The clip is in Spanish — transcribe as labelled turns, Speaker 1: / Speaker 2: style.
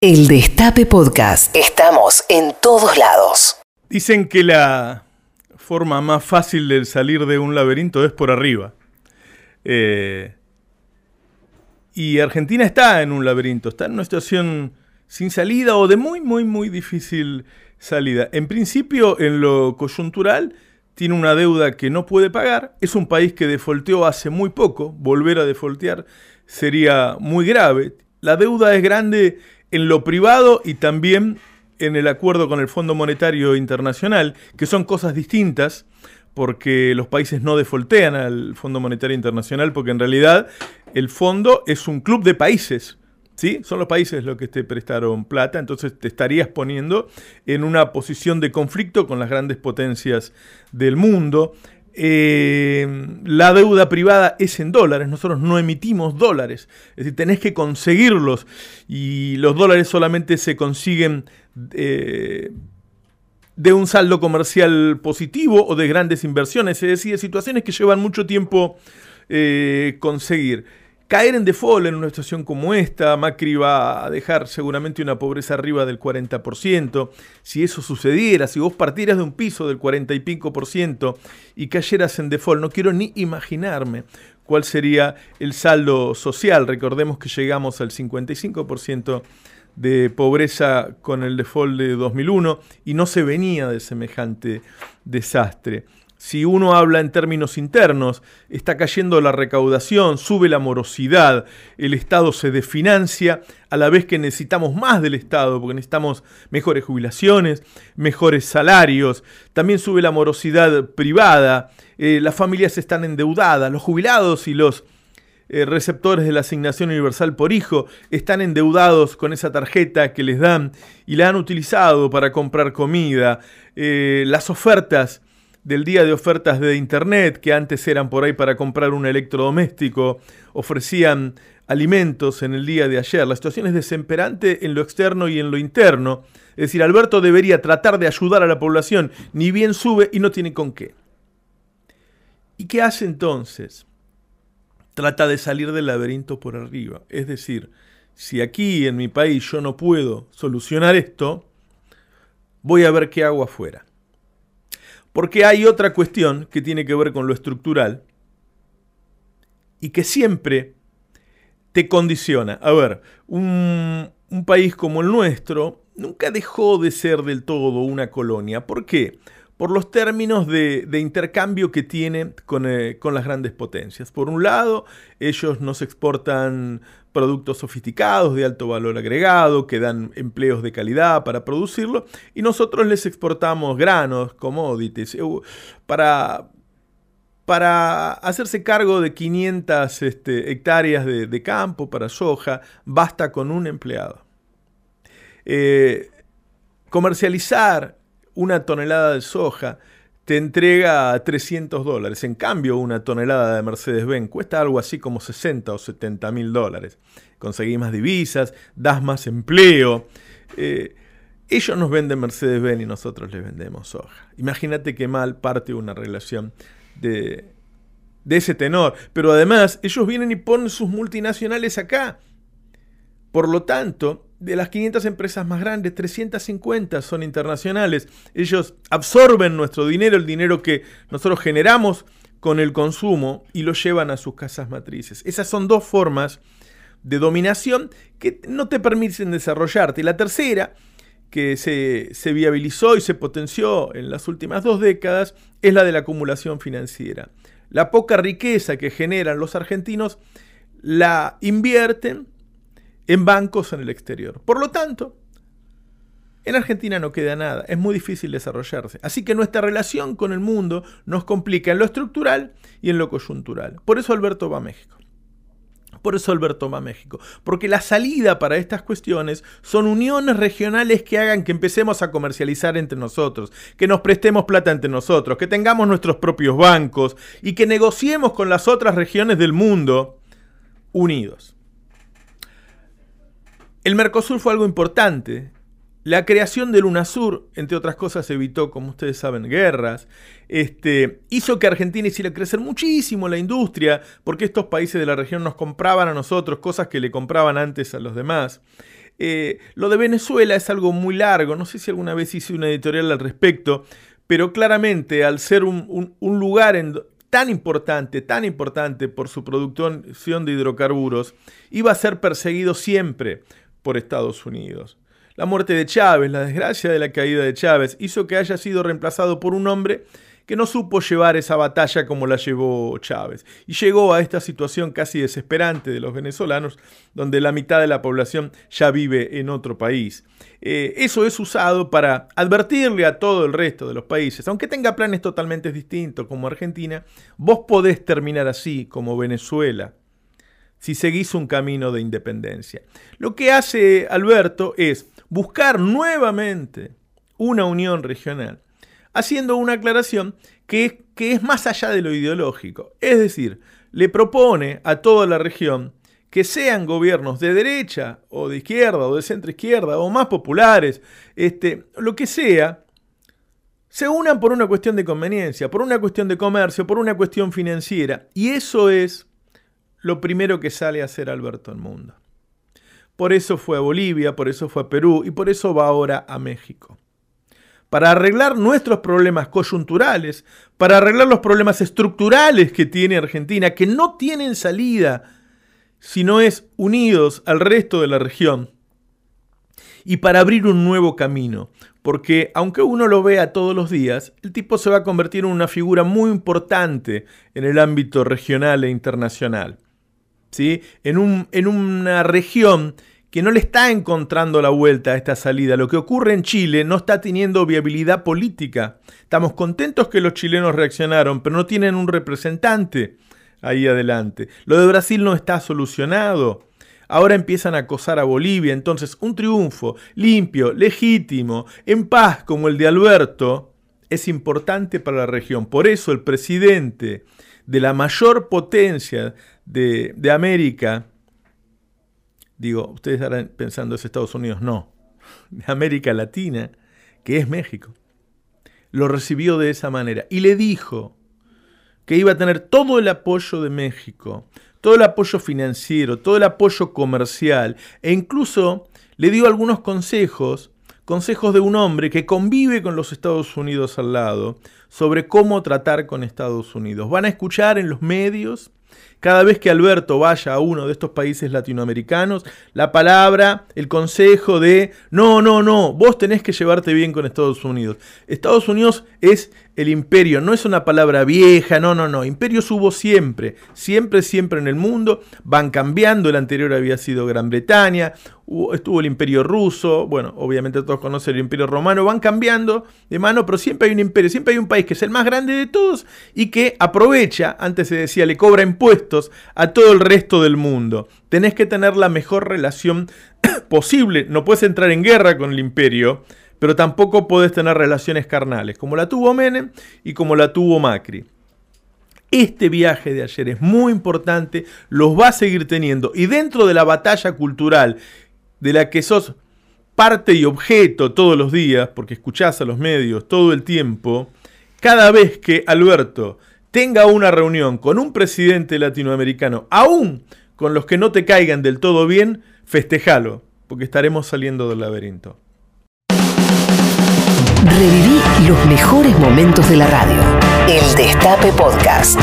Speaker 1: El Destape Podcast. Estamos en todos lados.
Speaker 2: Dicen que la forma más fácil de salir de un laberinto es por arriba. Eh, y Argentina está en un laberinto, está en una situación sin salida o de muy, muy, muy difícil salida. En principio, en lo coyuntural, tiene una deuda que no puede pagar. Es un país que defolteó hace muy poco. Volver a defoltear sería muy grave. La deuda es grande en lo privado y también en el acuerdo con el Fondo Monetario Internacional, que son cosas distintas, porque los países no defoltean al Fondo Monetario Internacional, porque en realidad el fondo es un club de países. ¿Sí? Son los países los que te prestaron plata, entonces te estarías poniendo en una posición de conflicto con las grandes potencias del mundo. Eh, la deuda privada es en dólares, nosotros no emitimos dólares, es decir, tenés que conseguirlos. Y los dólares solamente se consiguen eh, de un saldo comercial positivo o de grandes inversiones, es decir, situaciones que llevan mucho tiempo eh, conseguir caer en default en una situación como esta, Macri va a dejar seguramente una pobreza arriba del 40%. Si eso sucediera, si vos partieras de un piso del 40 y pico por ciento y cayeras en default, no quiero ni imaginarme cuál sería el saldo social. Recordemos que llegamos al 55% de pobreza con el default de 2001 y no se venía de semejante desastre. Si uno habla en términos internos, está cayendo la recaudación, sube la morosidad, el Estado se desfinancia, a la vez que necesitamos más del Estado, porque necesitamos mejores jubilaciones, mejores salarios, también sube la morosidad privada, eh, las familias están endeudadas, los jubilados y los eh, receptores de la asignación universal por hijo están endeudados con esa tarjeta que les dan y la han utilizado para comprar comida, eh, las ofertas del día de ofertas de Internet, que antes eran por ahí para comprar un electrodoméstico, ofrecían alimentos en el día de ayer. La situación es desesperante en lo externo y en lo interno. Es decir, Alberto debería tratar de ayudar a la población, ni bien sube y no tiene con qué. ¿Y qué hace entonces? Trata de salir del laberinto por arriba. Es decir, si aquí en mi país yo no puedo solucionar esto, voy a ver qué hago afuera. Porque hay otra cuestión que tiene que ver con lo estructural y que siempre te condiciona. A ver, un, país como el nuestro nunca dejó de ser del todo una colonia. ¿Por qué? Por los términos de, intercambio que tiene con, eh, con las grandes potencias. Por un lado, ellos nos exportan productos sofisticados de alto valor agregado que dan empleos de calidad para producirlo y nosotros les exportamos granos, commodities, eh, para, para hacerse cargo de 500 este, hectáreas de, campo para soja, basta con un empleado. Eh, comercializar una tonelada de soja te entrega 300 dólares. En cambio, una tonelada de Mercedes-Benz cuesta algo así como 60 o 70 mil dólares. Conseguís más divisas, das más empleo. Eh, ellos nos venden Mercedes-Benz y nosotros les vendemos soja. Imagínate qué mal parte una relación de, de ese tenor. Pero además, ellos vienen y ponen sus multinacionales acá. Por lo tanto, de las 500 empresas más grandes, 350 son internacionales. Ellos absorben nuestro dinero, el dinero que nosotros generamos con el consumo y lo llevan a sus casas matrices. Esas son dos formas de dominación que no te permiten desarrollarte. Y la tercera, que se, se viabilizó y se potenció en las últimas dos décadas, es la de la acumulación financiera. La poca riqueza que generan los argentinos la invierten en bancos en el exterior. Por lo tanto, en Argentina no queda nada, es muy difícil desarrollarse. Así que nuestra relación con el mundo nos complica en lo estructural y en lo coyuntural. Por eso Alberto va a México. Por eso Alberto va a México. Porque la salida para estas cuestiones son uniones regionales que hagan que empecemos a comercializar entre nosotros, que nos prestemos plata entre nosotros, que tengamos nuestros propios bancos y que negociemos con las otras regiones del mundo unidos. El Mercosur fue algo importante. La creación del UNASUR, entre otras cosas, evitó, como ustedes saben, guerras. Este, hizo que Argentina hiciera crecer muchísimo la industria, porque estos países de la región nos compraban a nosotros cosas que le compraban antes a los demás. Eh, lo de Venezuela es algo muy largo, no sé si alguna vez hice una editorial al respecto, pero claramente al ser un, lugar tan importante, tan importante por su producción de hidrocarburos, iba a ser perseguido siempre por Estados Unidos. La muerte de Chávez, la desgracia de la caída de Chávez, hizo que haya sido reemplazado por un hombre que no supo llevar esa batalla como la llevó Chávez. Y llegó a esta situación casi desesperante de los venezolanos, donde la mitad de la población ya vive en otro país. Eh, eso es usado para advertirle a todo el resto de los países, aunque tenga planes totalmente distintos como Argentina, vos podés terminar así como Venezuela si seguís un camino de independencia. Lo que hace Alberto es buscar nuevamente una unión regional haciendo una aclaración que, que es más allá de lo ideológico. Es decir, le propone a toda la región que sean gobiernos de derecha o de izquierda o de centro izquierda o más populares, este, lo que sea, se unan por una cuestión de conveniencia, por una cuestión de comercio, por una cuestión financiera. Y eso es lo primero que sale a hacer Alberto el mundo. Por eso fue a Bolivia, por eso fue a Perú y por eso va ahora a México para arreglar nuestros problemas coyunturales, para arreglar los problemas estructurales que tiene Argentina, que no tienen salida si no es unidos al resto de la región, y para abrir un nuevo camino, porque aunque uno lo vea todos los días, el tipo se va a convertir en una figura muy importante en el ámbito regional e internacional. ¿Sí? En, un, en una región que no le está encontrando la vuelta a esta salida. Lo que ocurre en Chile no está teniendo viabilidad política. Estamos contentos que los chilenos reaccionaron, pero no tienen un representante ahí adelante. Lo de Brasil no está solucionado. Ahora empiezan a acosar a Bolivia. Entonces, un triunfo limpio, legítimo, en paz como el de Alberto, es importante para la región. Por eso el presidente de la mayor potencia de, de América, Digo, ustedes estarán pensando es Estados Unidos. No, de América Latina, que es México. Lo recibió de esa manera y le dijo que iba a tener todo el apoyo de México, todo el apoyo financiero, todo el apoyo comercial e incluso le dio algunos consejos, consejos de un hombre que convive con los Estados Unidos al lado, sobre cómo tratar con Estados Unidos. Van a escuchar en los medios cada vez que Alberto vaya a uno de estos países latinoamericanos, la palabra, el consejo de, no, no, no, vos tenés que llevarte bien con Estados Unidos. Estados Unidos es el imperio, no es una palabra vieja, no, no, no, imperios hubo siempre, siempre, siempre en el mundo, van cambiando, el anterior había sido Gran Bretaña, estuvo el imperio ruso, bueno, obviamente todos conocen el imperio romano, van cambiando de mano, pero siempre hay un imperio, siempre hay un país que es el más grande de todos y que aprovecha, antes se decía, le cobra impuestos a todo el resto del mundo. Tenés que tener la mejor relación posible, no puedes entrar en guerra con el imperio, pero tampoco puedes tener relaciones carnales, como la tuvo Menem y como la tuvo Macri. Este viaje de ayer es muy importante, los va a seguir teniendo. Y dentro de la batalla cultural de la que sos parte y objeto todos los días, porque escuchás a los medios todo el tiempo, cada vez que Alberto tenga una reunión con un presidente latinoamericano, aún con los que no te caigan del todo bien, festejalo, porque estaremos saliendo del laberinto.
Speaker 1: Reviví los mejores momentos de la radio. El Destape Podcast.